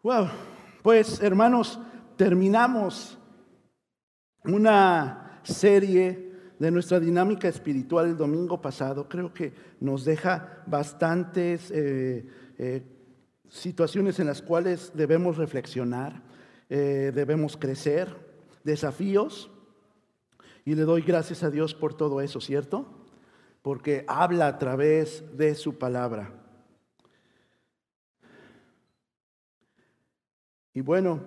Wow, pues hermanos, terminamos una serie de nuestra dinámica espiritual el domingo pasado. Creo que nos deja bastantes eh, eh, situaciones en las cuales debemos reflexionar, eh, debemos crecer, desafíos. Y le doy gracias a Dios por todo eso, ¿cierto? Porque habla a través de su palabra. Y bueno,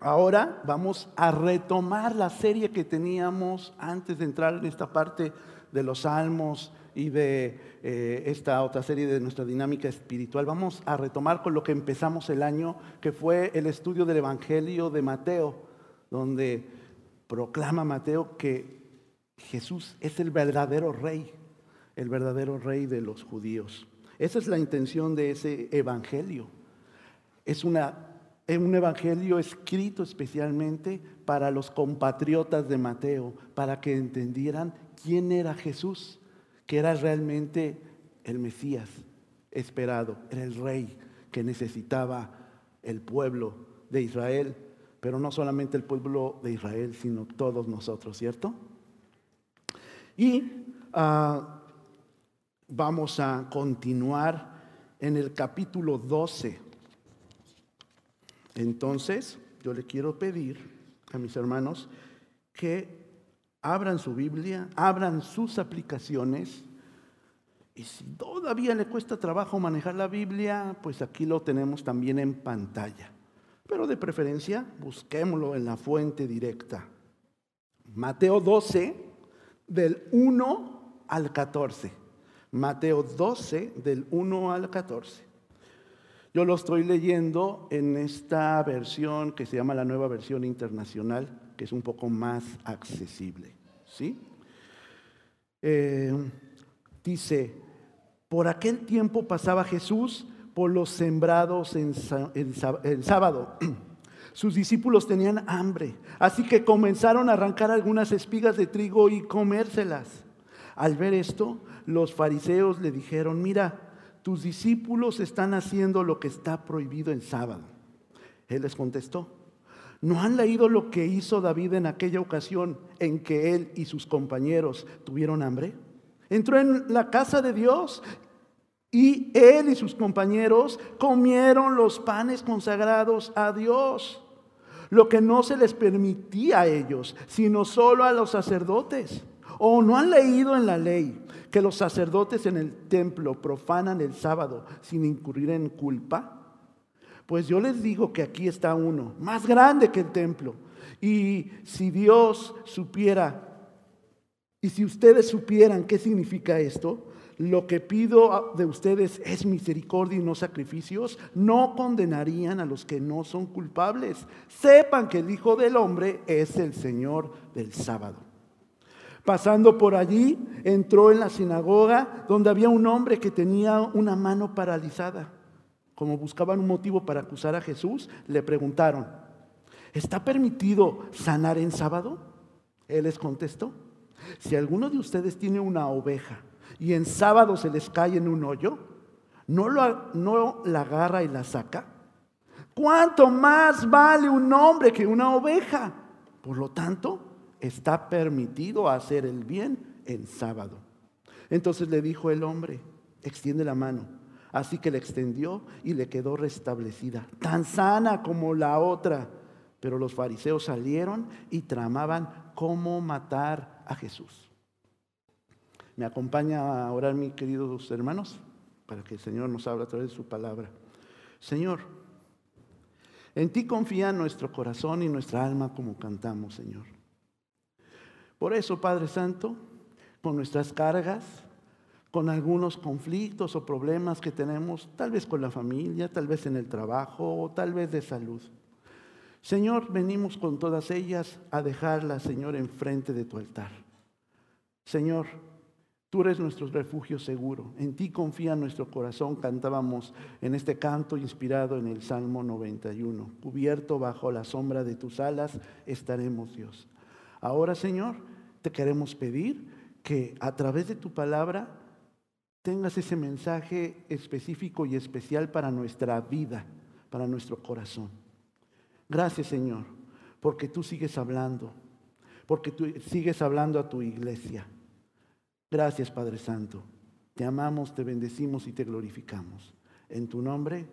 ahora vamos a retomar la serie que teníamos antes de entrar en esta parte de los salmos y de eh, esta otra serie de nuestra dinámica espiritual. Vamos a retomar con lo que empezamos el año, que fue el estudio del Evangelio de Mateo, donde proclama Mateo que Jesús es el verdadero rey, el verdadero rey de los judíos. Esa es la intención de ese Evangelio es una, un evangelio escrito especialmente para los compatriotas de Mateo, para que entendieran quién era Jesús, que era realmente el Mesías esperado, era el rey que necesitaba el pueblo de Israel, pero no solamente el pueblo de Israel, sino todos nosotros, ¿cierto? Y ah, vamos a continuar en el capítulo 12 entonces, yo le quiero pedir a mis hermanos que abran su Biblia, abran sus aplicaciones. Y si todavía le cuesta trabajo manejar la Biblia, pues aquí lo tenemos también en pantalla. Pero de preferencia, busquémoslo en la fuente directa. Mateo 12, del 1 al 14. Mateo 12, del 1 al 14. Yo lo estoy leyendo en esta versión que se llama la nueva versión internacional, que es un poco más accesible. ¿sí? Eh, dice, por aquel tiempo pasaba Jesús por los sembrados en, en sábado. Sus discípulos tenían hambre, así que comenzaron a arrancar algunas espigas de trigo y comérselas. Al ver esto, los fariseos le dijeron, mira, tus discípulos están haciendo lo que está prohibido en sábado. Él les contestó, ¿no han leído lo que hizo David en aquella ocasión en que él y sus compañeros tuvieron hambre? Entró en la casa de Dios y él y sus compañeros comieron los panes consagrados a Dios, lo que no se les permitía a ellos, sino solo a los sacerdotes. ¿O no han leído en la ley que los sacerdotes en el templo profanan el sábado sin incurrir en culpa? Pues yo les digo que aquí está uno, más grande que el templo. Y si Dios supiera, y si ustedes supieran qué significa esto, lo que pido de ustedes es misericordia y no sacrificios, no condenarían a los que no son culpables. Sepan que el Hijo del Hombre es el Señor del sábado. Pasando por allí, entró en la sinagoga donde había un hombre que tenía una mano paralizada. Como buscaban un motivo para acusar a Jesús, le preguntaron, ¿está permitido sanar en sábado? Él les contestó, si alguno de ustedes tiene una oveja y en sábado se les cae en un hoyo, ¿no, no la agarra y la saca? ¿Cuánto más vale un hombre que una oveja? Por lo tanto, está permitido hacer el bien en sábado. Entonces le dijo el hombre, extiende la mano. Así que le extendió y le quedó restablecida, tan sana como la otra. Pero los fariseos salieron y tramaban cómo matar a Jesús. ¿Me acompaña a orar, mis queridos hermanos? Para que el Señor nos hable a través de su palabra. Señor, en ti confía nuestro corazón y nuestra alma como cantamos, Señor. Por eso, Padre Santo, con nuestras cargas, con algunos conflictos o problemas que tenemos, tal vez con la familia, tal vez en el trabajo o tal vez de salud. Señor, venimos con todas ellas a dejarlas, Señor, enfrente de tu altar. Señor, tú eres nuestro refugio seguro. En ti confía nuestro corazón. Cantábamos en este canto inspirado en el Salmo 91. Cubierto bajo la sombra de tus alas estaremos, Dios. Ahora, Señor, te queremos pedir que a través de tu palabra tengas ese mensaje específico y especial para nuestra vida, para nuestro corazón. Gracias Señor, porque tú sigues hablando, porque tú sigues hablando a tu iglesia. Gracias Padre Santo. Te amamos, te bendecimos y te glorificamos. En tu nombre,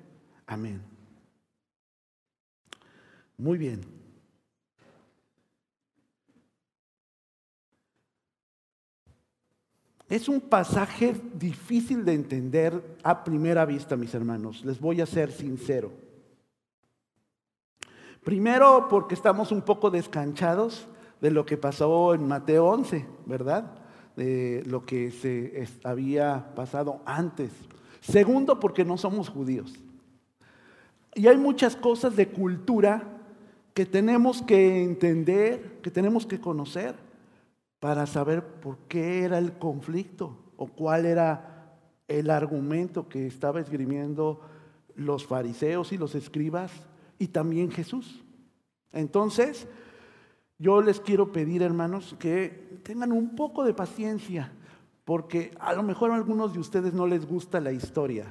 amén. Muy bien. Es un pasaje difícil de entender a primera vista, mis hermanos. Les voy a ser sincero. Primero porque estamos un poco descanchados de lo que pasó en Mateo 11, ¿verdad? De lo que se había pasado antes. Segundo porque no somos judíos. Y hay muchas cosas de cultura que tenemos que entender, que tenemos que conocer para saber por qué era el conflicto o cuál era el argumento que estaba esgrimiendo los fariseos y los escribas y también Jesús. Entonces, yo les quiero pedir, hermanos, que tengan un poco de paciencia, porque a lo mejor a algunos de ustedes no les gusta la historia.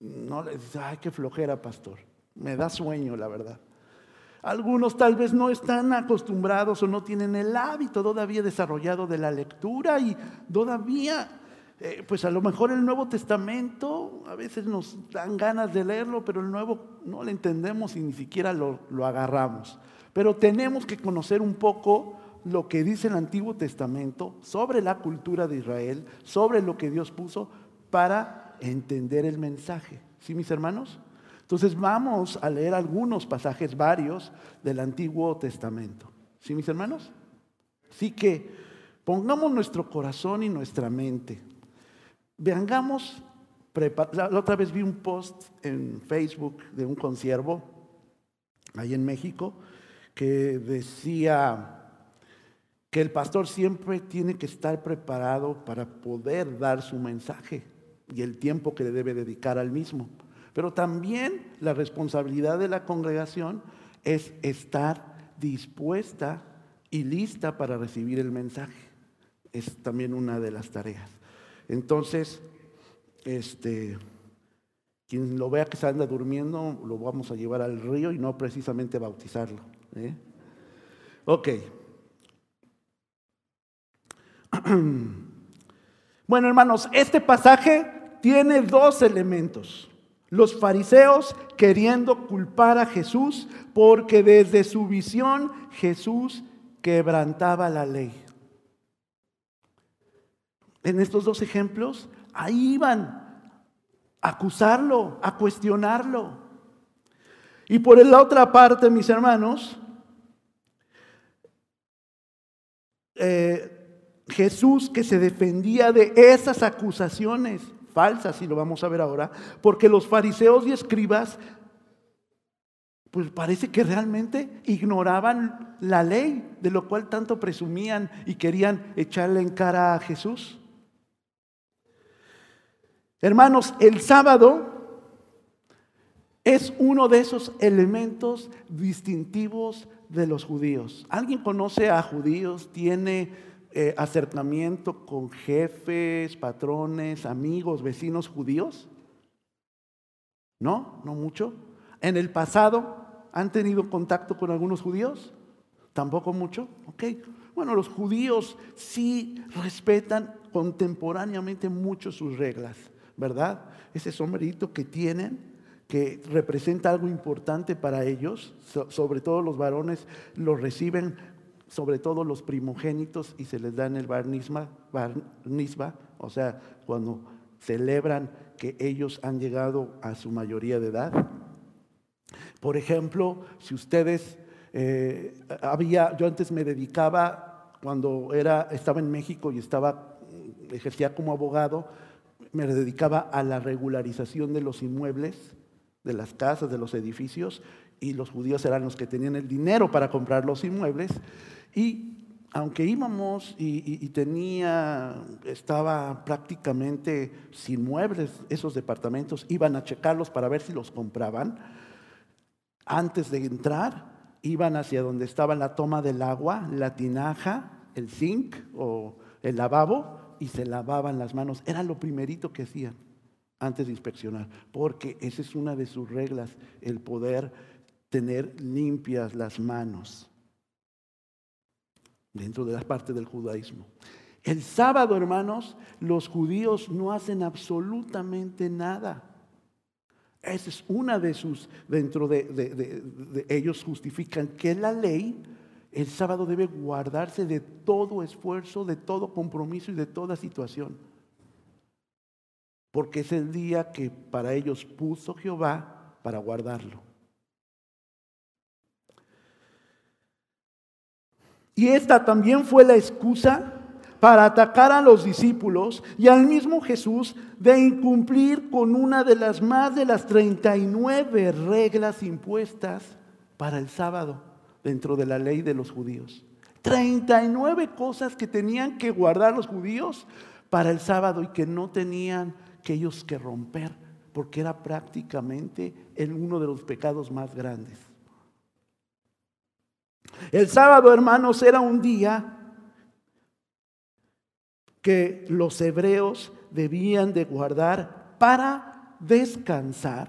No les dice, ay, qué flojera, pastor. Me da sueño, la verdad. Algunos tal vez no están acostumbrados o no tienen el hábito todavía desarrollado de la lectura y todavía, eh, pues a lo mejor el Nuevo Testamento, a veces nos dan ganas de leerlo, pero el Nuevo no lo entendemos y ni siquiera lo, lo agarramos. Pero tenemos que conocer un poco lo que dice el Antiguo Testamento sobre la cultura de Israel, sobre lo que Dios puso para entender el mensaje. ¿Sí, mis hermanos? Entonces vamos a leer algunos pasajes, varios, del Antiguo Testamento. ¿Sí, mis hermanos? Así que pongamos nuestro corazón y nuestra mente. Vengamos, la otra vez vi un post en Facebook de un consiervo, ahí en México, que decía que el pastor siempre tiene que estar preparado para poder dar su mensaje y el tiempo que le debe dedicar al mismo. Pero también la responsabilidad de la congregación es estar dispuesta y lista para recibir el mensaje. Es también una de las tareas. Entonces, este, quien lo vea que se anda durmiendo, lo vamos a llevar al río y no precisamente bautizarlo. ¿eh? Ok. Bueno, hermanos, este pasaje tiene dos elementos. Los fariseos queriendo culpar a Jesús porque desde su visión Jesús quebrantaba la ley. En estos dos ejemplos, ahí iban a acusarlo, a cuestionarlo. Y por la otra parte, mis hermanos, eh, Jesús que se defendía de esas acusaciones falsas, y lo vamos a ver ahora, porque los fariseos y escribas, pues parece que realmente ignoraban la ley, de lo cual tanto presumían y querían echarle en cara a Jesús. Hermanos, el sábado es uno de esos elementos distintivos de los judíos. ¿Alguien conoce a judíos? ¿Tiene eh, acercamiento con jefes, patrones, amigos, vecinos judíos? ¿No? ¿No mucho? ¿En el pasado han tenido contacto con algunos judíos? ¿Tampoco mucho? Ok. Bueno, los judíos sí respetan contemporáneamente mucho sus reglas, ¿verdad? Ese sombrerito que tienen, que representa algo importante para ellos, sobre todo los varones lo reciben sobre todo los primogénitos y se les da el barnisma, barnisba, o sea, cuando celebran que ellos han llegado a su mayoría de edad. Por ejemplo, si ustedes eh, había, yo antes me dedicaba cuando era, estaba en México y estaba, ejercía como abogado, me dedicaba a la regularización de los inmuebles, de las casas, de los edificios, y los judíos eran los que tenían el dinero para comprar los inmuebles. Y aunque íbamos y, tenía, estaba prácticamente sin muebles esos departamentos, iban a checarlos para ver si los compraban. Antes de entrar, iban hacia donde estaba la toma del agua, la tinaja, el zinc o el lavabo y se lavaban las manos. Era lo primerito que hacían. antes de inspeccionar, porque esa es una de sus reglas, el poder tener limpias las manos dentro de la parte del judaísmo. El sábado, hermanos, los judíos no hacen absolutamente nada. Esa es una de sus, dentro de, ellos justifican que la ley, el sábado debe guardarse de todo esfuerzo, de todo compromiso y de toda situación. Porque es el día que para ellos puso Jehová para guardarlo. Y esta también fue la excusa para atacar a los discípulos y al mismo Jesús de incumplir con una de las más de las 39 reglas impuestas para el sábado dentro de la ley de los judíos. 39 cosas que tenían que guardar los judíos para el sábado y que no tenían que ellos que romper, porque era prácticamente uno de los pecados más grandes. El sábado, hermanos, era un día que los hebreos debían de guardar para descansar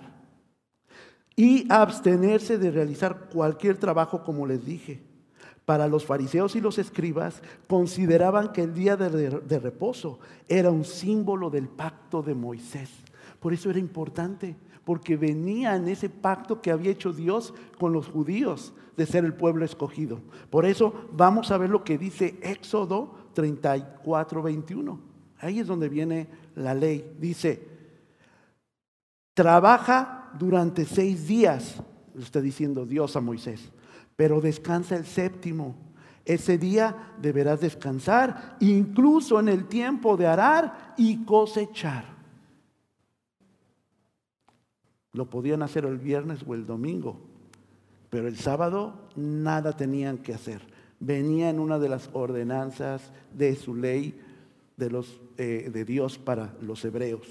y abstenerse de realizar cualquier trabajo, como les dije. Para los fariseos y los escribas consideraban que el día de, de reposo era un símbolo del pacto de Moisés. Por eso era importante, porque venía en ese pacto que había hecho Dios con los judíos de ser el pueblo escogido. Por eso vamos a ver lo que dice Éxodo 34, 21. Ahí es donde viene la ley. Dice, trabaja durante seis días, está diciendo Dios a Moisés, pero descansa el séptimo. Ese día deberás descansar, incluso en el tiempo de arar y cosechar. Lo podían hacer el viernes o el domingo, pero el sábado nada tenían que hacer. Venía en una de las ordenanzas de su ley de, los, eh, de Dios para los hebreos.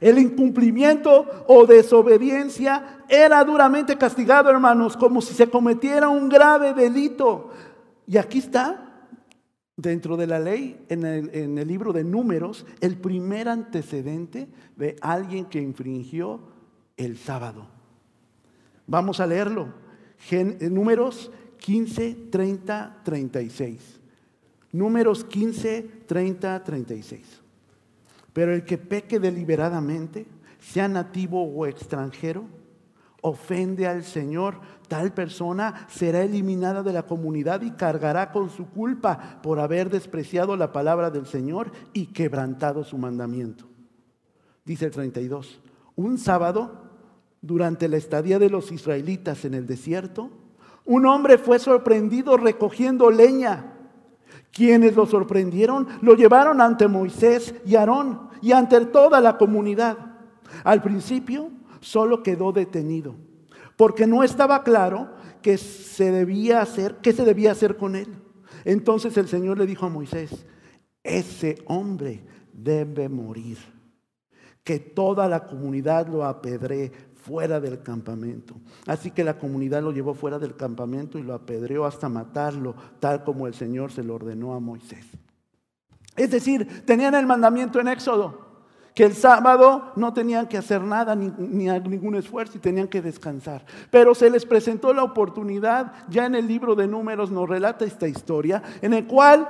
El incumplimiento o desobediencia era duramente castigado, hermanos, como si se cometiera un grave delito. Y aquí está, dentro de la ley, en el, en el libro de números, el primer antecedente de alguien que infringió el sábado. Vamos a leerlo. Eh, números 15, 30, 36. Números 15, 30, 36. Pero el que peque deliberadamente, sea nativo o extranjero, ofende al Señor, tal persona será eliminada de la comunidad y cargará con su culpa por haber despreciado la palabra del Señor y quebrantado su mandamiento. Dice el 32. Un sábado durante la estadía de los israelitas en el desierto, un hombre fue sorprendido recogiendo leña. Quienes lo sorprendieron lo llevaron ante Moisés y Aarón y ante toda la comunidad. Al principio solo quedó detenido, porque no estaba claro qué se debía hacer, qué se debía hacer con él. Entonces el Señor le dijo a Moisés, ese hombre debe morir, que toda la comunidad lo apedree fuera del campamento. Así que la comunidad lo llevó fuera del campamento y lo apedreó hasta matarlo, tal como el Señor se lo ordenó a Moisés. Es decir, tenían el mandamiento en Éxodo, que el sábado no tenían que hacer nada ni, ningún esfuerzo y tenían que descansar. Pero se les presentó la oportunidad, ya en el libro de números nos relata esta historia, en el cual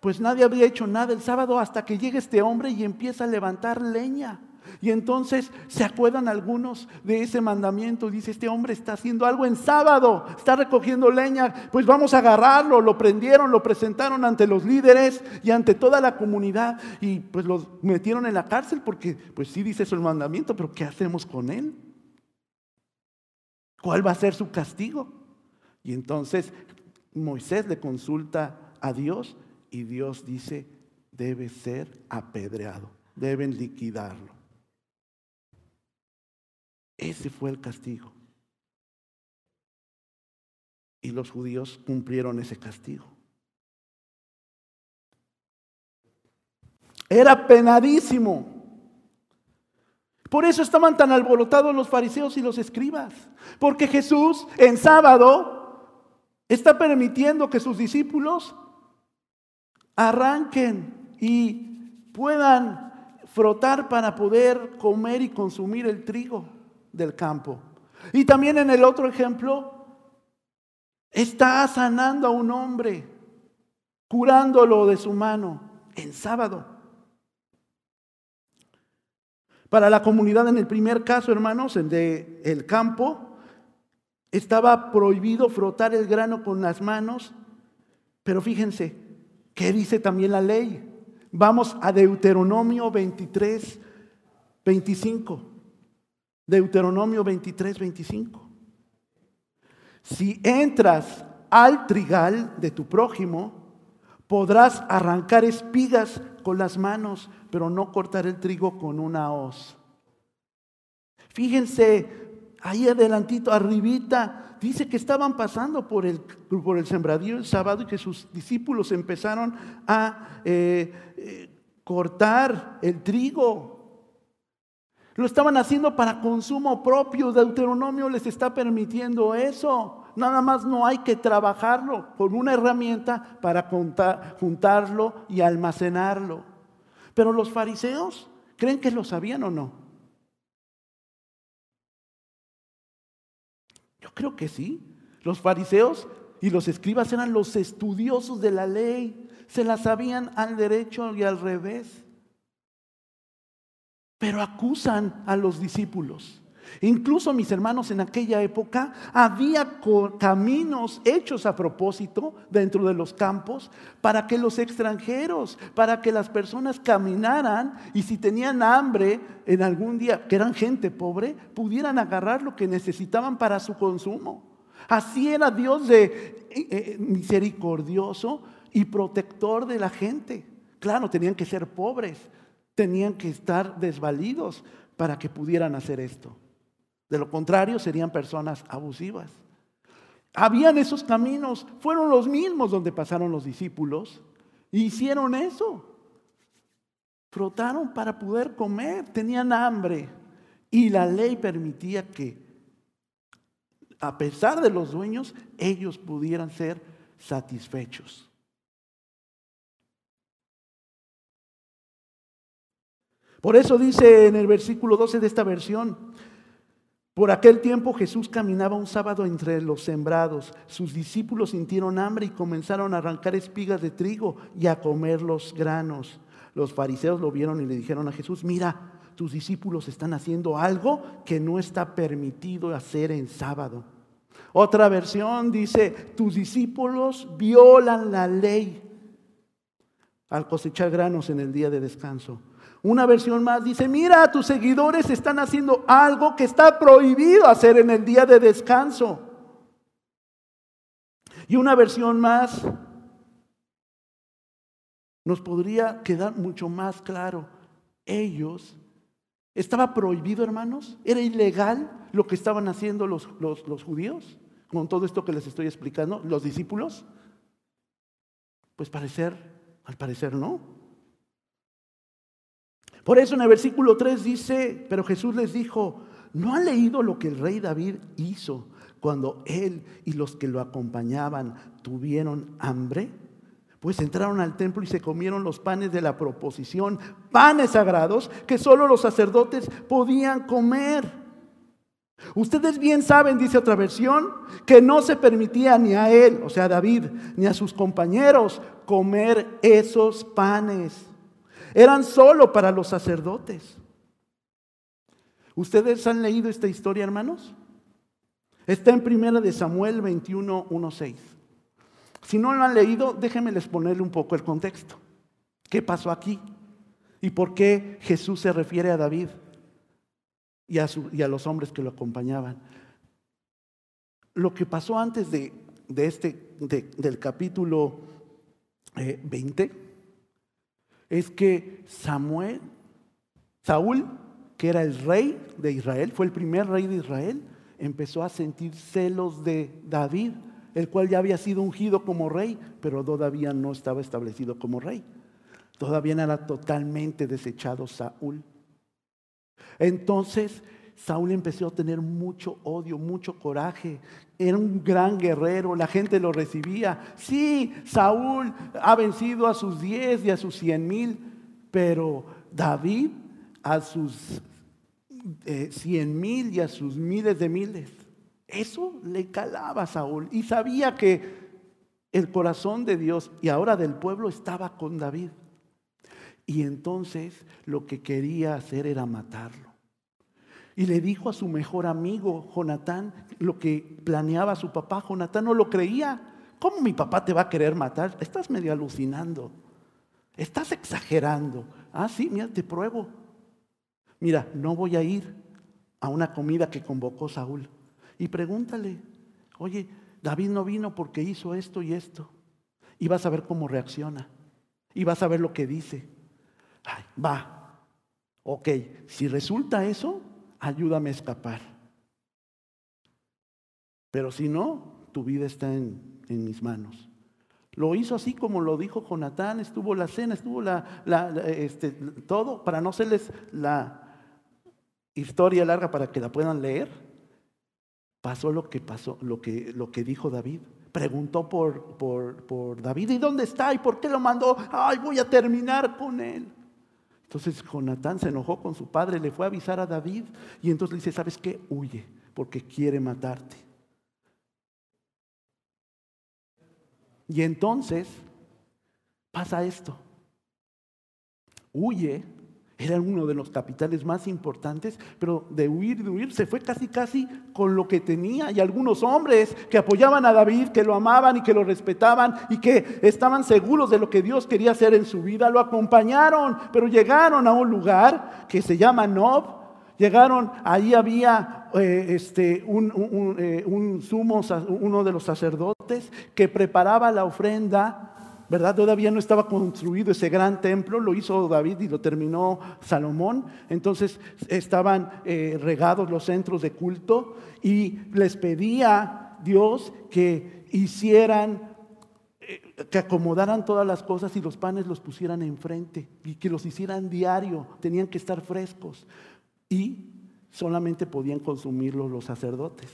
pues nadie había hecho nada el sábado hasta que llega este hombre y empieza a levantar leña. Y entonces se acuerdan algunos de ese mandamiento. Dice, este hombre está haciendo algo en sábado, está recogiendo leña, pues vamos a agarrarlo. Lo prendieron, lo presentaron ante los líderes y ante toda la comunidad y pues los metieron en la cárcel porque pues sí dice eso el mandamiento, pero ¿qué hacemos con él? ¿Cuál va a ser su castigo? Y entonces Moisés le consulta a Dios y Dios dice, debe ser apedreado, deben liquidarlo. Ese fue el castigo. Y los judíos cumplieron ese castigo. Era penadísimo. Por eso estaban tan alborotados los fariseos y los escribas. Porque Jesús en sábado está permitiendo que sus discípulos arranquen y puedan frotar para poder comer y consumir el trigo del campo. Y también en el otro ejemplo, está sanando a un hombre, curándolo de su mano en sábado. Para la comunidad en el primer caso, hermanos, el el campo, estaba prohibido frotar el grano con las manos, pero fíjense, ¿qué dice también la ley? Vamos a Deuteronomio 23, 25. Deuteronomio 23, 25. Si entras al trigal de tu prójimo, podrás arrancar espigas con las manos, pero no cortar el trigo con una hoz. Fíjense, ahí adelantito, arribita, dice que estaban pasando por el, por el sembradío el sábado y que sus discípulos empezaron a eh, eh, cortar el trigo. Lo estaban haciendo para consumo propio. Deuteronomio les está permitiendo eso. Nada más no hay que trabajarlo con una herramienta para juntarlo y almacenarlo. Pero los fariseos, ¿creen que lo sabían o no? Yo creo que sí. Los fariseos y los escribas eran los estudiosos de la ley. Se la sabían al derecho y al revés. Pero acusan a los discípulos. Incluso mis hermanos en aquella época había caminos hechos a propósito dentro de los campos para que los extranjeros, para que las personas caminaran y si tenían hambre en algún día, que eran gente pobre, pudieran agarrar lo que necesitaban para su consumo. Así era Dios de eh, eh, misericordioso y protector de la gente. Claro, tenían que ser pobres, tenían que estar desvalidos para que pudieran hacer esto. De lo contrario, serían personas abusivas. Habían esos caminos, fueron los mismos donde pasaron los discípulos e hicieron eso. Frotaron para poder comer, tenían hambre y la ley permitía que, a pesar de los dueños, ellos pudieran ser satisfechos. Por eso dice en el versículo 12 de esta versión, por aquel tiempo Jesús caminaba un sábado entre los sembrados. Sus discípulos sintieron hambre y comenzaron a arrancar espigas de trigo y a comer los granos. Los fariseos lo vieron y le dijeron a Jesús, mira, tus discípulos están haciendo algo que no está permitido hacer en sábado. Otra versión dice, tus discípulos violan la ley al cosechar granos en el día de descanso. Una versión más dice, mira, tus seguidores están haciendo algo que está prohibido hacer en el día de descanso. Y una versión más nos podría quedar mucho más claro. Ellos, estaba prohibido, hermanos, era ilegal lo que estaban haciendo los, los, judíos, con todo esto que les estoy explicando, los discípulos. Pues parecer, al parecer no. Por eso en el versículo 3 dice, pero Jesús les dijo, ¿no han leído lo que el rey David hizo cuando él y los que lo acompañaban tuvieron hambre? Pues entraron al templo y se comieron los panes de la proposición, panes sagrados que solo los sacerdotes podían comer. Ustedes bien saben, dice otra versión, que no se permitía ni a él, o sea, a David, ni a sus compañeros comer esos panes eran solo para los sacerdotes. ¿Ustedes han leído esta historia, hermanos? Está en primera de Samuel 21, 1, 6. Si no lo han leído, déjenme les ponerle un poco el contexto. ¿Qué pasó aquí? ¿Y por qué Jesús se refiere a David y a, los hombres que lo acompañaban? Lo que pasó antes de, este, del capítulo 20 eh, es que Samuel, Saúl, que era el rey de Israel, fue el primer rey de Israel, empezó a sentir celos de David, el cual ya había sido ungido como rey, pero todavía no estaba establecido como rey. Todavía era totalmente desechado Saúl. Entonces Saúl empezó a tener mucho odio, mucho coraje. Era un gran guerrero, la gente lo recibía. Sí, Saúl ha vencido a sus diez y a sus cien mil, pero David a sus eh, cien mil y a sus miles de miles. Eso le calaba a Saúl y sabía que el corazón de Dios y ahora del pueblo estaba con David. Y entonces lo que quería hacer era matarlo. Y le dijo a su mejor amigo, Jonatán, lo que planeaba su papá. Jonatán no lo creía. ¿Cómo mi papá te va a querer matar? Estás medio alucinando. Estás exagerando. Ah, sí, mira, te pruebo. Mira, no voy a ir a una comida que convocó Saúl. Y pregúntale, oye, David no vino porque hizo esto y esto. Y vas a ver cómo reacciona. Y vas a ver lo que dice. Ay, va. Ok, si resulta eso, ayúdame a escapar. Pero si no, tu vida está en, en mis manos. Lo hizo así como lo dijo Jonatán, estuvo la cena, estuvo la, este, todo, para no hacerles la historia larga para que la puedan leer. Pasó lo que pasó, lo que, lo que dijo David. Preguntó por, por, por David, ¿y dónde está? ¿Y por qué lo mandó? Ay, voy a terminar con él. Entonces Jonatán se enojó con su padre, le fue a avisar a David y entonces le dice, ¿sabes qué? Huye, porque quiere matarte. Y entonces pasa esto. Huye, era uno de los capitales más importantes, pero de huir, de huir, se fue casi, casi con lo que tenía. Y algunos hombres que apoyaban a David, que lo amaban y que lo respetaban y que estaban seguros de lo que Dios quería hacer en su vida, lo acompañaron, pero llegaron a un lugar que se llama Nob. Llegaron, ahí había eh, este, un, eh, un sumo, uno de los sacerdotes que preparaba la ofrenda, ¿verdad? Todavía no estaba construido ese gran templo, lo hizo David y lo terminó Salomón. Entonces estaban eh, regados los centros de culto y les pedía Dios que hicieran que acomodaran todas las cosas y los panes los pusieran enfrente y que los hicieran diario, tenían que estar frescos. Y solamente podían consumirlo los sacerdotes.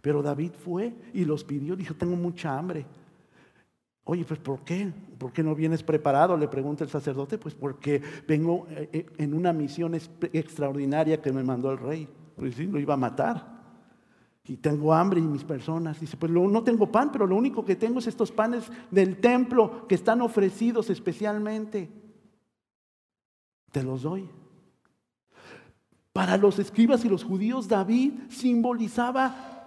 Pero David fue y los pidió, dijo, tengo mucha hambre. Oye, pues ¿por qué? ¿Por qué no vienes preparado? Le pregunta el sacerdote. Pues porque vengo eh, eh, en una misión extraordinaria que me mandó el rey. Pues sí, lo iba a matar. Y tengo hambre y mis personas. Dice, pues no tengo pan, pero lo único que tengo es estos panes del templo que están ofrecidos especialmente. Te los doy. Para los escribas y los judíos, David simbolizaba,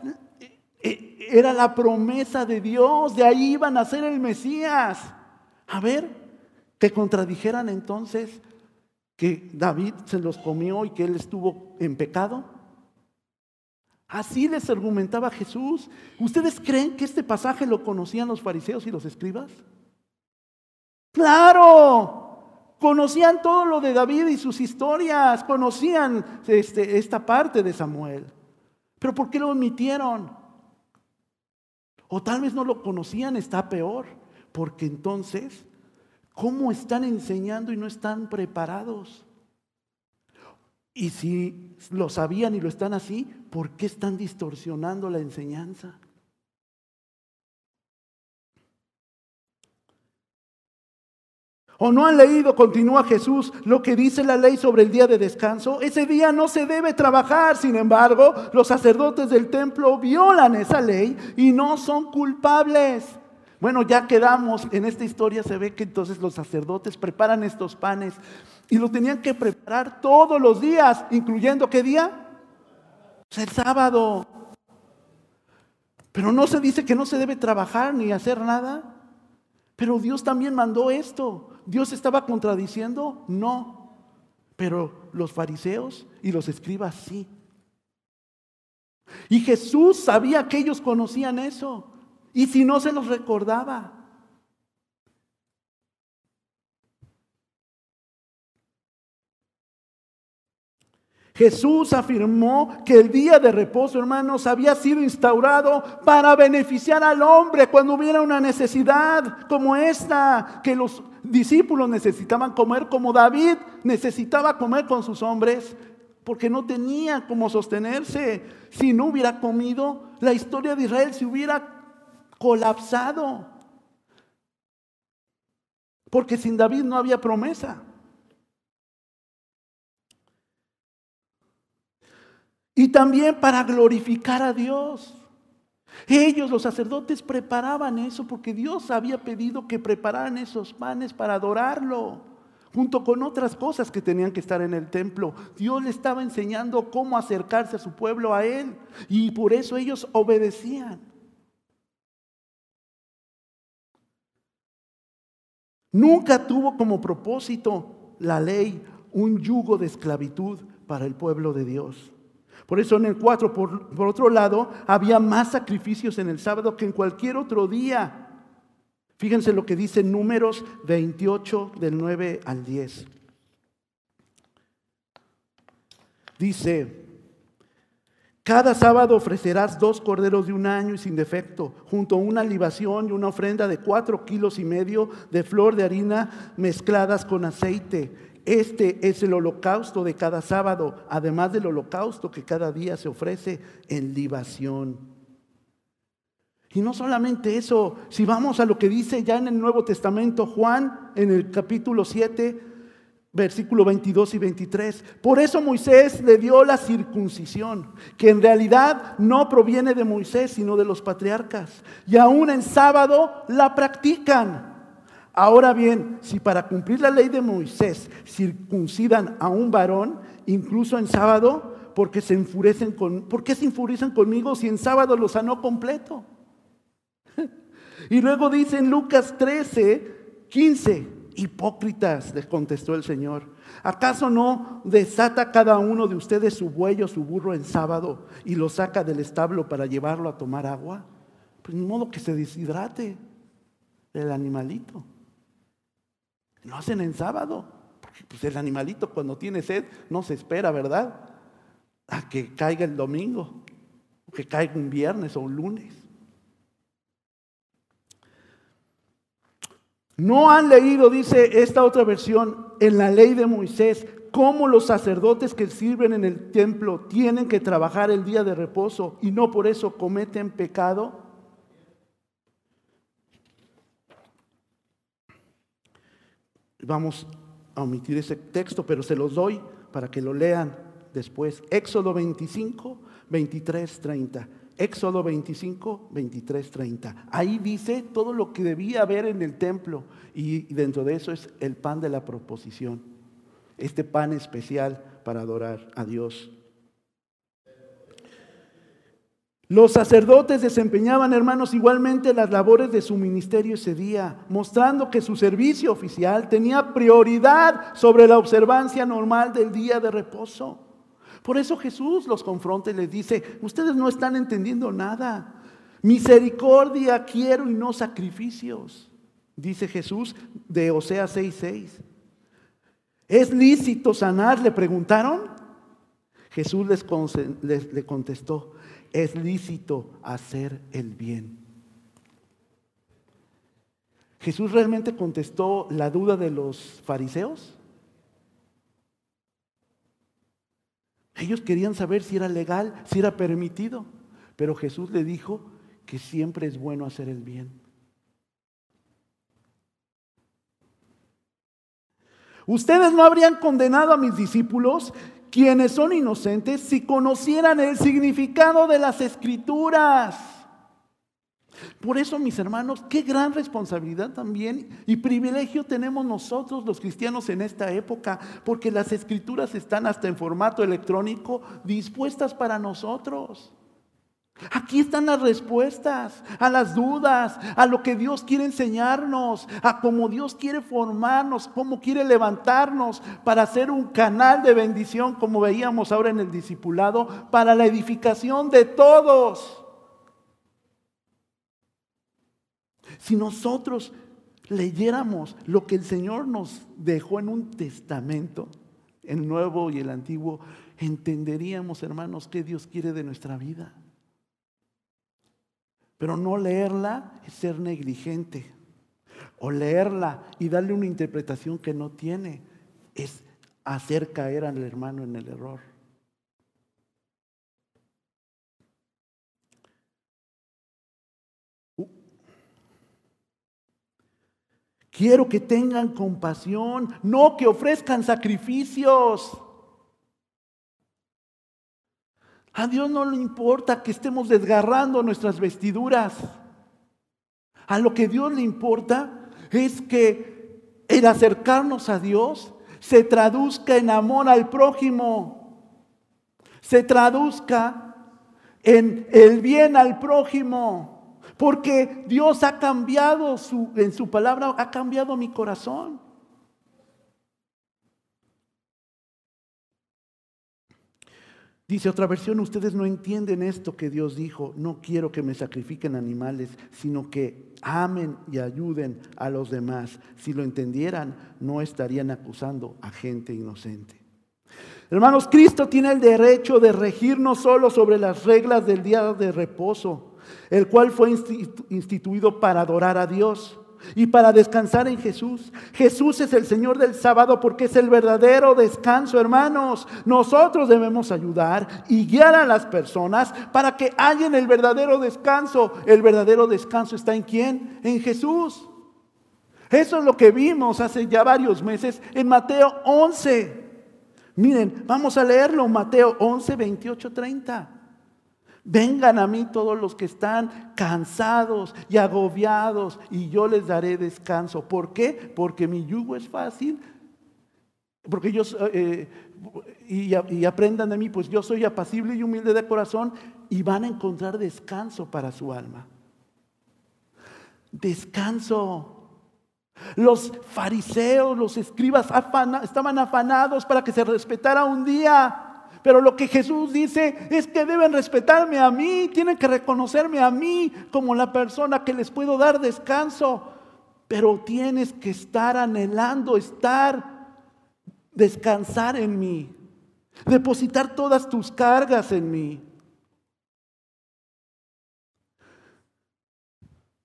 era la promesa de Dios, de ahí iban a ser el Mesías. A ver, que contradijeran entonces que David se los comió y que él estuvo en pecado. Así les argumentaba Jesús. ¿Ustedes creen que este pasaje lo conocían los fariseos y los escribas? Claro, Conocían todo lo de David y sus historias, conocían este, esta parte de Samuel. Pero ¿por qué lo omitieron? O tal vez no lo conocían, está peor. Porque entonces, ¿cómo están enseñando y no están preparados? Y si lo sabían y lo están así, ¿por qué están distorsionando la enseñanza? ¿O no han leído, continúa Jesús, lo que dice la ley sobre el día de descanso? Ese día no se debe trabajar. Sin embargo, los sacerdotes del templo violan esa ley y no son culpables. Bueno, ya quedamos en esta historia, se ve que entonces los sacerdotes preparan estos panes y los tenían que preparar todos los días, incluyendo qué día? El sábado. Pero no se dice que no se debe trabajar ni hacer nada. Pero Dios también mandó esto. ¿Dios estaba contradiciendo? No. Pero los fariseos y los escribas sí. Y Jesús sabía que ellos conocían eso. Y si no se los recordaba. Jesús afirmó que el día de reposo, hermanos, había sido instaurado para beneficiar al hombre cuando hubiera una necesidad como esta, que los discípulos necesitaban comer como David necesitaba comer con sus hombres, porque no tenía cómo sostenerse. Si no hubiera comido, la historia de Israel se hubiera colapsado. porque sin David no había promesa. Y también para glorificar a Dios. Ellos, los sacerdotes, preparaban eso porque Dios había pedido que prepararan esos panes para adorarlo, junto con otras cosas que tenían que estar en el templo. Dios le estaba enseñando cómo acercarse a su pueblo a Él y por eso ellos obedecían. Nunca tuvo como propósito la ley un yugo de esclavitud para el pueblo de Dios. Por eso en el 4, por, otro lado, había más sacrificios en el sábado que en cualquier otro día. Fíjense lo que dice Números 28 del 9 al 10. Dice, cada sábado ofrecerás dos corderos de un año y sin defecto, junto a una libación y una ofrenda de cuatro kilos y medio de flor de harina mezcladas con aceite este es el holocausto de cada sábado, además del holocausto que cada día se ofrece en libación. Y no solamente eso, si vamos a lo que dice ya en el Nuevo Testamento Juan, en el capítulo 7, versículo 22 y 23, por eso Moisés le dio la circuncisión, que en realidad no proviene de Moisés, sino de los patriarcas. Y aún en sábado la practican. Ahora bien, si para cumplir la ley de Moisés circuncidan a un varón, incluso en sábado, porque se enfurecen con, ¿por qué se enfurecen conmigo si en sábado lo sanó completo? y luego dice en Lucas 13, 15, hipócritas, les contestó el Señor. ¿Acaso no desata cada uno de ustedes su buey o su burro en sábado y lo saca del establo para llevarlo a tomar agua? Pues ni modo que se deshidrate el animalito. Lo hacen en sábado. Porque pues, el animalito cuando tiene sed no se espera, ¿verdad? A que caiga el domingo, que caiga un viernes o un lunes. No han leído, dice esta otra versión, en la ley de Moisés, cómo los sacerdotes que sirven en el templo tienen que trabajar el día de reposo y no por eso cometen pecado. Vamos a omitir ese texto, pero se los doy para que lo lean después. Éxodo 25, 23, 30. Éxodo 25, 23, 30. Ahí dice todo lo que debía haber en el templo y dentro de eso es el pan de la proposición. Este pan especial para adorar a Dios. Los sacerdotes desempeñaban, hermanos, igualmente las labores de su ministerio ese día, mostrando que su servicio oficial tenía prioridad sobre la observancia normal del día de reposo. Por eso Jesús los confronta y les dice, ustedes no están entendiendo nada. Misericordia quiero y no sacrificios, dice Jesús de Oseas 6:6. ¿Es lícito sanar? Le preguntaron. Jesús les, les contestó, es lícito hacer el bien. Jesús realmente contestó la duda de los fariseos. Ellos querían saber si era legal, si era permitido, pero Jesús le dijo que siempre es bueno hacer el bien. Ustedes no habrían condenado a mis discípulos quienes son inocentes si conocieran el significado de las escrituras. Por eso, mis hermanos, qué gran responsabilidad también y privilegio tenemos nosotros los cristianos en esta época, porque las escrituras están hasta en formato electrónico dispuestas para nosotros. Aquí están las respuestas a las dudas, a lo que Dios quiere enseñarnos, a cómo Dios quiere formarnos, cómo quiere levantarnos para ser un canal de bendición, como veíamos ahora en el discipulado, para la edificación de todos. Si nosotros leyéramos lo que el Señor nos dejó en un testamento, el nuevo y el antiguo, entenderíamos, hermanos, qué Dios quiere de nuestra vida. Pero no leerla es ser negligente. O leerla y darle una interpretación que no tiene es hacer caer al hermano en el error. Quiero que tengan compasión, no que ofrezcan sacrificios. A Dios no le importa que estemos desgarrando nuestras vestiduras. A lo que Dios le importa es que el acercarnos a Dios se traduzca en amor al prójimo, se traduzca en el bien al prójimo, porque Dios ha cambiado su, en su palabra, ha cambiado mi corazón. Dice otra versión, ustedes no entienden esto que Dios dijo, no quiero que me sacrifiquen animales, sino que amen y ayuden a los demás. Si lo entendieran, no estarían acusando a gente inocente. Hermanos, Cristo tiene el derecho de regir no solo sobre las reglas del día de reposo, el cual fue instituido para adorar a Dios, y para descansar en Jesús. Jesús es el Señor del sábado porque es el verdadero descanso, hermanos. Nosotros debemos ayudar y guiar a las personas para que hallen el verdadero descanso. El verdadero descanso está en quién? En Jesús. Eso es lo que vimos hace ya varios meses en Mateo 11. Miren, vamos a leerlo, Mateo 11, 28, 30. Vengan a mí todos los que están cansados y agobiados y yo les daré descanso. ¿Por qué? Porque mi yugo es fácil. Porque yo, eh, y, y aprendan de mí, pues yo soy apacible y humilde de corazón y van a encontrar descanso para su alma. Descanso. Los fariseos, los escribas estaban afanados para que se respetara un día. Pero lo que Jesús dice es que deben respetarme a mí, tienen que reconocerme a mí como la persona que les puedo dar descanso. Pero tienes que estar anhelando, estar, descansar en mí, depositar todas tus cargas en mí.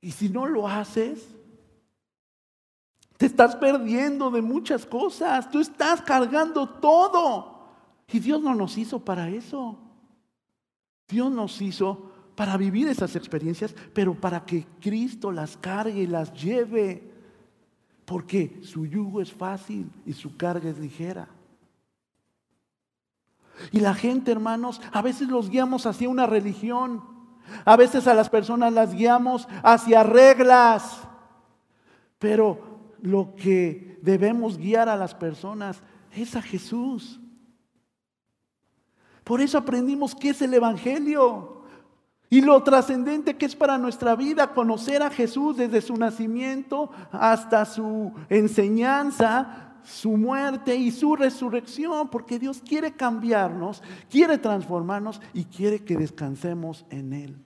Y si no lo haces, te estás perdiendo de muchas cosas. Tú estás cargando todo. Y Dios no nos hizo para eso. Dios nos hizo para vivir esas experiencias, pero para que Cristo las cargue y las lleve. Porque su yugo es fácil y su carga es ligera. Y la gente, hermanos, a veces los guiamos hacia una religión. A veces a las personas las guiamos hacia reglas. Pero lo que debemos guiar a las personas es a Jesús. Por eso aprendimos qué es el Evangelio y lo trascendente que es para nuestra vida conocer a Jesús desde su nacimiento hasta su enseñanza, su muerte y su resurrección, porque Dios quiere cambiarnos, quiere transformarnos y quiere que descansemos en Él.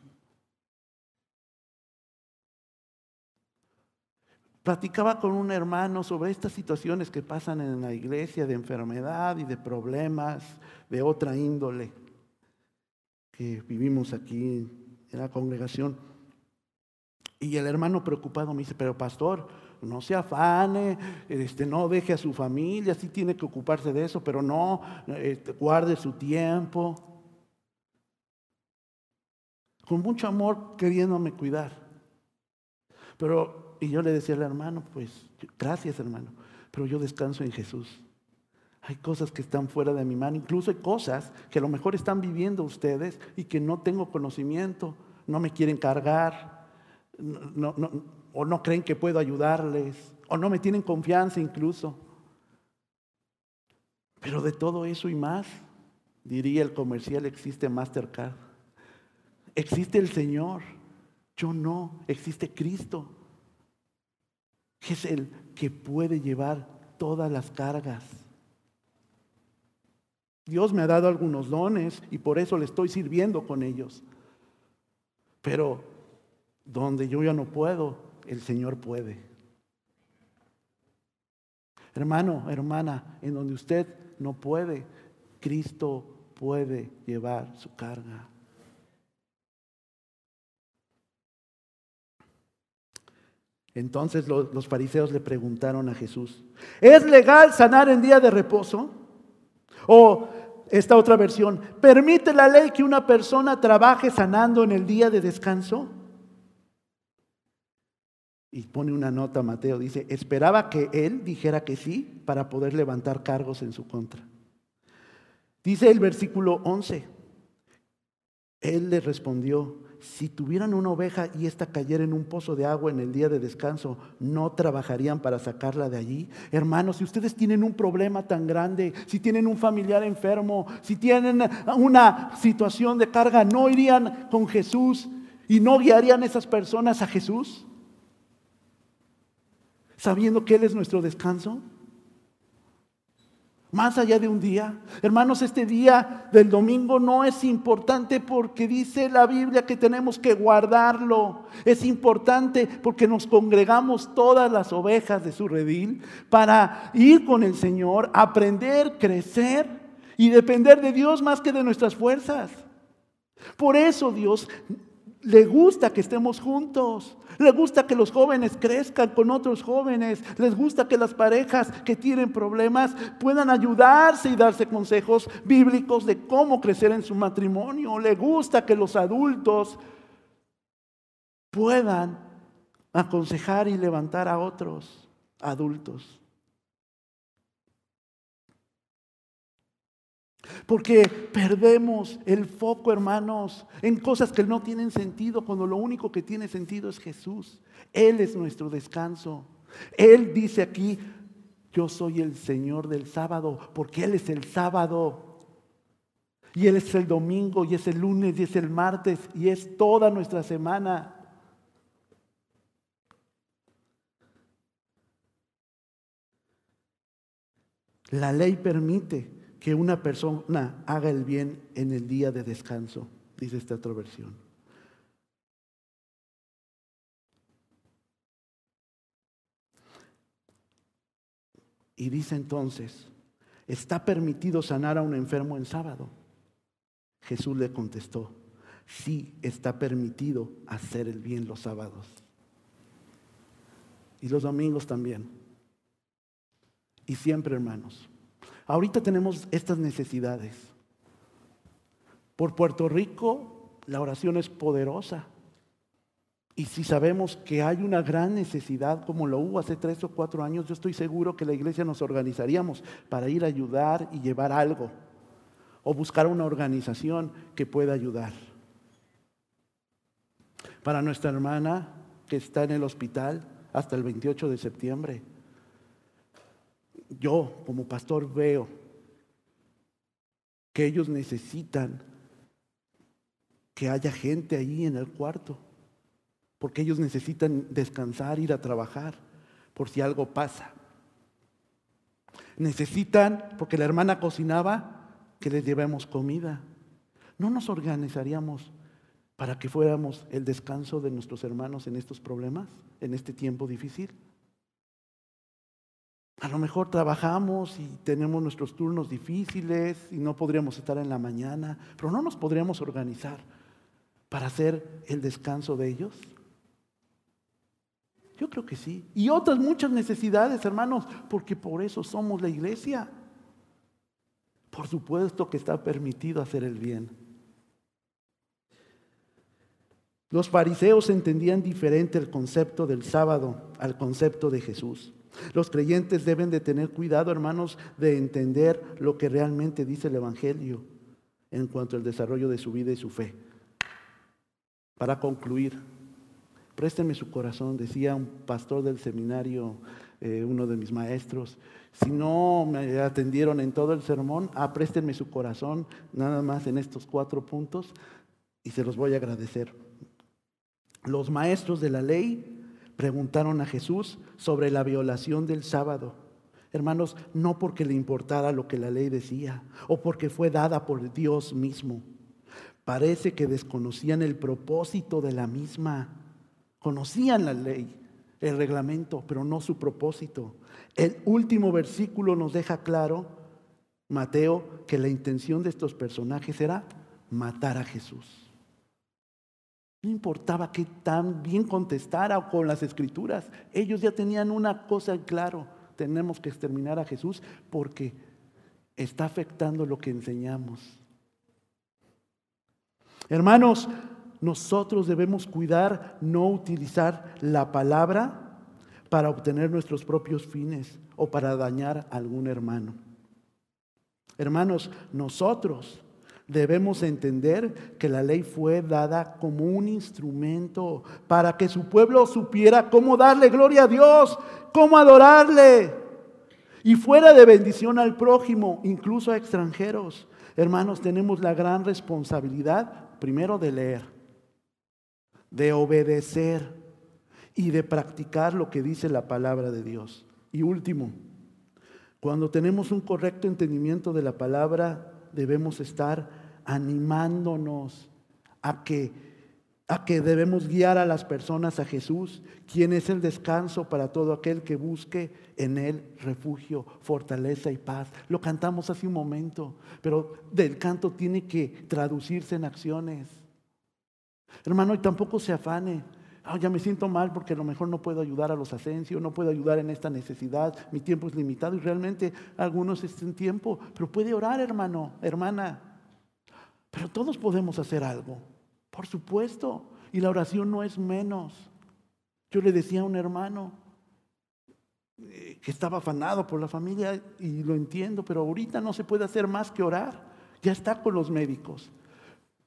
Platicaba con un hermano sobre estas situaciones que pasan en la iglesia de enfermedad y de problemas de otra índole que vivimos aquí en la congregación. Y el hermano preocupado me dice, pero pastor, no se afane, este, no deje a su familia, sí tiene que ocuparse de eso, pero no, este, guarde su tiempo. Con mucho amor queriéndome cuidar. Pero y yo le decía al hermano, pues gracias hermano, pero yo descanso en Jesús. Hay cosas que están fuera de mi mano, incluso hay cosas que a lo mejor están viviendo ustedes y que no tengo conocimiento, no me quieren cargar, o no creen que puedo ayudarles, o no me tienen confianza incluso. Pero de todo eso y más, diría el comercial, existe Mastercard. Existe el Señor, yo no, existe Cristo que es el que puede llevar todas las cargas. Dios me ha dado algunos dones y por eso le estoy sirviendo con ellos. Pero donde yo ya no puedo, el Señor puede. Hermano, hermana, en donde usted no puede, Cristo puede llevar su carga. Entonces los, fariseos le preguntaron a Jesús, ¿es legal sanar en día de reposo? O esta otra versión, ¿permite la ley que una persona trabaje sanando en el día de descanso? Y pone una nota Mateo, dice, esperaba que él dijera que sí para poder levantar cargos en su contra. Dice el versículo 11, él le respondió, si tuvieran una oveja y ésta cayera en un pozo de agua en el día de descanso, ¿no trabajarían para sacarla de allí? Hermanos, si ustedes tienen un problema tan grande, si tienen un familiar enfermo, si tienen una situación de carga, ¿no irían con Jesús y no guiarían esas personas a Jesús? Sabiendo que Él es nuestro descanso. Más allá de un día. Hermanos, este día del domingo no es importante porque dice la Biblia que tenemos que guardarlo. Es importante porque nos congregamos todas las ovejas de su redil para ir con el Señor, aprender, crecer y depender de Dios más que de nuestras fuerzas. Por eso Dios le gusta que estemos juntos. Le gusta que los jóvenes crezcan con otros jóvenes. Les gusta que las parejas que tienen problemas puedan ayudarse y darse consejos bíblicos de cómo crecer en su matrimonio. Le gusta que los adultos puedan aconsejar y levantar a otros adultos. Porque perdemos el foco, hermanos, en cosas que no tienen sentido, cuando lo único que tiene sentido es Jesús. Él es nuestro descanso. Él dice aquí, yo soy el Señor del sábado, porque Él es el sábado. Y Él es el domingo, y es el lunes, y es el martes, y es toda nuestra semana. La ley permite que una persona haga el bien en el día de descanso, dice esta otra versión. Y dice entonces, ¿está permitido sanar a un enfermo en sábado? Jesús le contestó, sí está permitido hacer el bien los sábados. Y los domingos también. Y siempre, hermanos, Ahorita tenemos estas necesidades. Por Puerto Rico la oración es poderosa. Y si sabemos que hay una gran necesidad, como lo hubo hace tres o cuatro años, yo estoy seguro que la iglesia nos organizaríamos para ir a ayudar y llevar algo. O buscar una organización que pueda ayudar. Para nuestra hermana que está en el hospital hasta el 28 de septiembre, yo como pastor veo que ellos necesitan que haya gente ahí en el cuarto, porque ellos necesitan descansar, ir a trabajar, por si algo pasa. Necesitan, porque la hermana cocinaba, que les llevemos comida. ¿No nos organizaríamos para que fuéramos el descanso de nuestros hermanos en estos problemas, en este tiempo difícil? A lo mejor trabajamos y tenemos nuestros turnos difíciles y no podríamos estar en la mañana, pero no nos podríamos organizar para hacer el descanso de ellos. Yo creo que sí. Y otras muchas necesidades, hermanos, porque por eso somos la iglesia. Por supuesto que está permitido hacer el bien. Los fariseos entendían diferente el concepto del sábado al concepto de Jesús. Los creyentes deben de tener cuidado, hermanos, de entender lo que realmente dice el Evangelio en cuanto al desarrollo de su vida y su fe. Para concluir, présteme su corazón, decía un pastor del seminario, eh, uno de mis maestros, si no me atendieron en todo el sermón, ah, su corazón, nada más en estos cuatro puntos, y se los voy a agradecer. Los maestros de la ley preguntaron a Jesús sobre la violación del sábado. Hermanos, no porque le importara lo que la ley decía o porque fue dada por Dios mismo. Parece que desconocían el propósito de la misma. Conocían la ley, el reglamento, pero no su propósito. El último versículo nos deja claro, Mateo, que la intención de estos personajes era matar a Jesús. No importaba que tan bien contestara con las escrituras. Ellos ya tenían una cosa en claro. Tenemos que exterminar a Jesús porque está afectando lo que enseñamos. Hermanos, nosotros debemos cuidar no utilizar la palabra para obtener nuestros propios fines o para dañar a algún hermano. Hermanos, nosotros debemos entender que la ley fue dada como un instrumento para que su pueblo supiera cómo darle gloria a Dios, cómo adorarle. Y fuera de bendición al prójimo, incluso a extranjeros. Hermanos, tenemos la gran responsabilidad primero de leer, de obedecer y de practicar lo que dice la palabra de Dios. Y último, cuando tenemos un correcto entendimiento de la palabra, debemos estar animándonos a que a que debemos guiar a las personas a Jesús, quien es el descanso para todo aquel que busque en Él refugio, fortaleza y paz. Lo cantamos hace un momento, pero del canto tiene que traducirse en acciones. Hermano, y tampoco se afane. Ah, ya me siento mal porque a lo mejor no puedo ayudar a los ascensios, no puedo ayudar en esta necesidad, mi tiempo es limitado y realmente algunos estén tiempo, pero puede orar, hermano, hermana. Pero todos podemos hacer algo. Por supuesto. Y la oración no es menos. Yo le decía a un hermano eh, que estaba afanado por la familia y lo entiendo, pero ahorita no se puede hacer más que orar. Ya está con los médicos.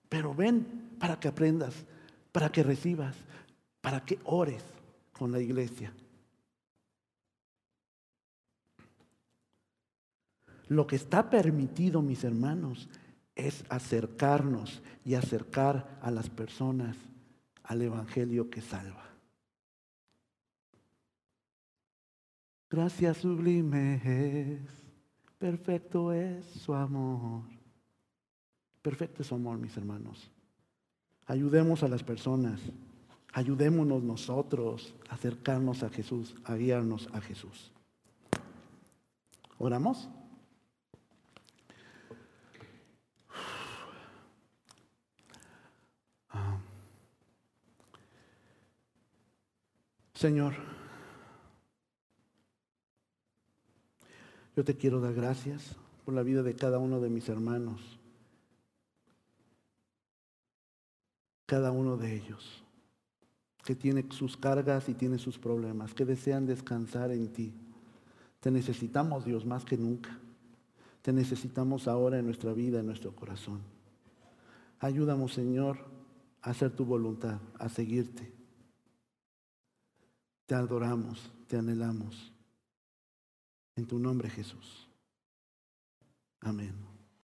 Pero ven para que aprendas, para que recibas, para que ores con la iglesia. Lo que está permitido, mis hermanos, es acercarnos y acercar a las personas al Evangelio que salva. Gracias sublime es, perfecto es su amor. Perfecto es su amor, mis hermanos. Ayudemos a las personas, ayudémonos nosotros a acercarnos a Jesús, a guiarnos a Jesús. ¿Oramos? Señor, yo te quiero dar gracias por la vida de cada uno de mis hermanos, cada uno de ellos, que tiene sus cargas y tiene sus problemas, que desean descansar en ti. Te necesitamos, Dios, más que nunca. Te necesitamos ahora en nuestra vida, en nuestro corazón. Ayúdanos, Señor, a hacer tu voluntad, a seguirte. Te adoramos, te anhelamos. En tu nombre, Jesús. Amén.